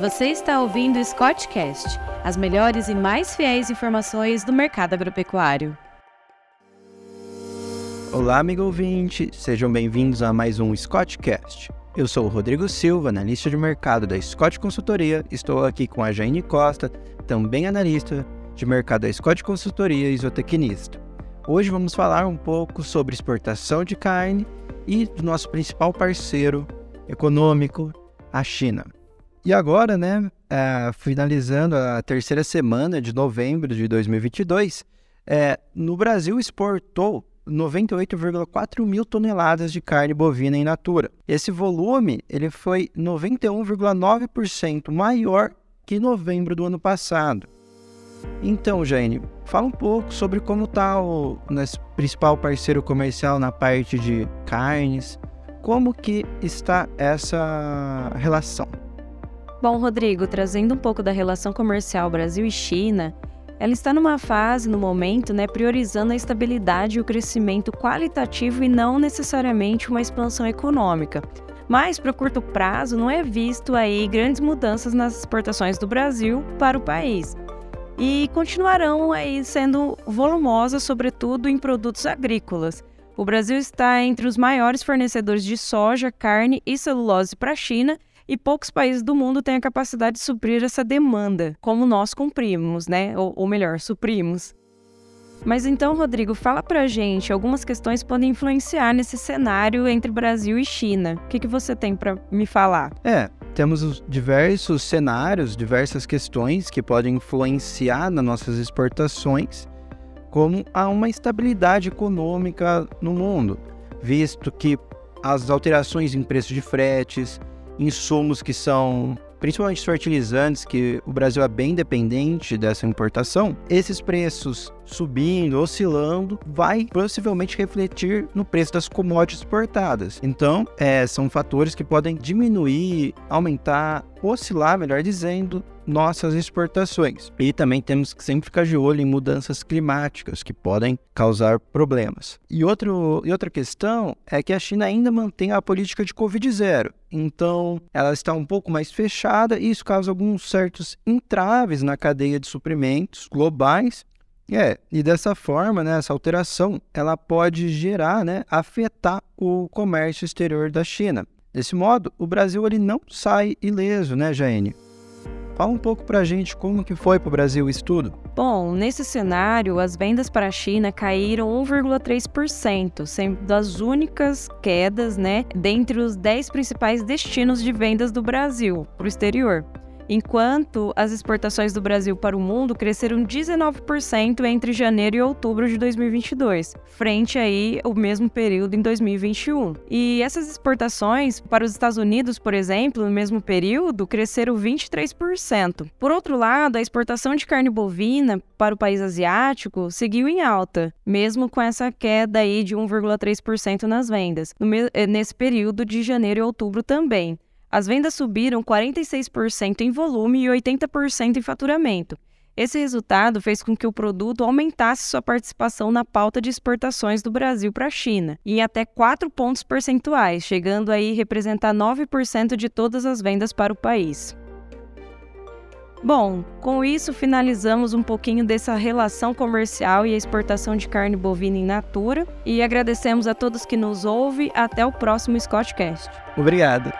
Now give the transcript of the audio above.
Você está ouvindo o Scottcast, as melhores e mais fiéis informações do mercado agropecuário. Olá, amigo ouvinte, sejam bem-vindos a mais um Scottcast. Eu sou o Rodrigo Silva, analista de mercado da Scott Consultoria. Estou aqui com a Jaine Costa, também analista de mercado da Scott Consultoria e zootecnista. Hoje vamos falar um pouco sobre exportação de carne e do nosso principal parceiro econômico, a China. E agora, né, é, finalizando a terceira semana de novembro de 2022, é, no Brasil exportou 98,4 mil toneladas de carne bovina in natura. Esse volume ele foi 91,9% maior que novembro do ano passado. Então, Jane, fala um pouco sobre como está o nosso principal parceiro comercial na parte de carnes, como que está essa relação? Bom, Rodrigo, trazendo um pouco da relação comercial Brasil e China, ela está numa fase, no momento, né, priorizando a estabilidade e o crescimento qualitativo e não necessariamente uma expansão econômica. Mas para o curto prazo não é visto aí grandes mudanças nas exportações do Brasil para o país. E continuarão aí sendo volumosas, sobretudo em produtos agrícolas. O Brasil está entre os maiores fornecedores de soja, carne e celulose para a China e poucos países do mundo têm a capacidade de suprir essa demanda, como nós cumprimos, né? Ou, ou melhor, suprimos. Mas então, Rodrigo, fala pra gente, algumas questões podem influenciar nesse cenário entre Brasil e China. O que, que você tem para me falar? É, temos diversos cenários, diversas questões que podem influenciar nas nossas exportações, como há uma estabilidade econômica no mundo, visto que as alterações em preço de fretes, insumos que são principalmente fertilizantes, que o Brasil é bem dependente dessa importação, esses preços subindo, oscilando, vai possivelmente refletir no preço das commodities exportadas. Então, é, são fatores que podem diminuir, aumentar, oscilar, melhor dizendo, nossas exportações. E também temos que sempre ficar de olho em mudanças climáticas que podem causar problemas. E, outro, e outra questão é que a China ainda mantém a política de Covid-0. Então, ela está um pouco mais fechada e isso causa alguns certos entraves na cadeia de suprimentos globais é, e dessa forma, né, essa alteração, ela pode gerar, né, afetar o comércio exterior da China. Desse modo, o Brasil ele não sai ileso, né, Jaine? Fala um pouco para a gente como que foi para o Brasil isso tudo. Bom, nesse cenário, as vendas para a China caíram 1,3%, sendo as únicas quedas, né, dentre os 10 principais destinos de vendas do Brasil para o exterior enquanto as exportações do Brasil para o mundo cresceram 19% entre janeiro e outubro de 2022, frente aí ao mesmo período em 2021. E essas exportações para os Estados Unidos, por exemplo, no mesmo período, cresceram 23%. Por outro lado, a exportação de carne bovina para o país asiático seguiu em alta, mesmo com essa queda aí de 1,3% nas vendas, eh, nesse período de janeiro e outubro também. As vendas subiram 46% em volume e 80% em faturamento. Esse resultado fez com que o produto aumentasse sua participação na pauta de exportações do Brasil para a China, em até 4 pontos percentuais, chegando aí a representar 9% de todas as vendas para o país. Bom, com isso finalizamos um pouquinho dessa relação comercial e exportação de carne bovina in natura e agradecemos a todos que nos ouvem. Até o próximo Scottcast. Obrigado.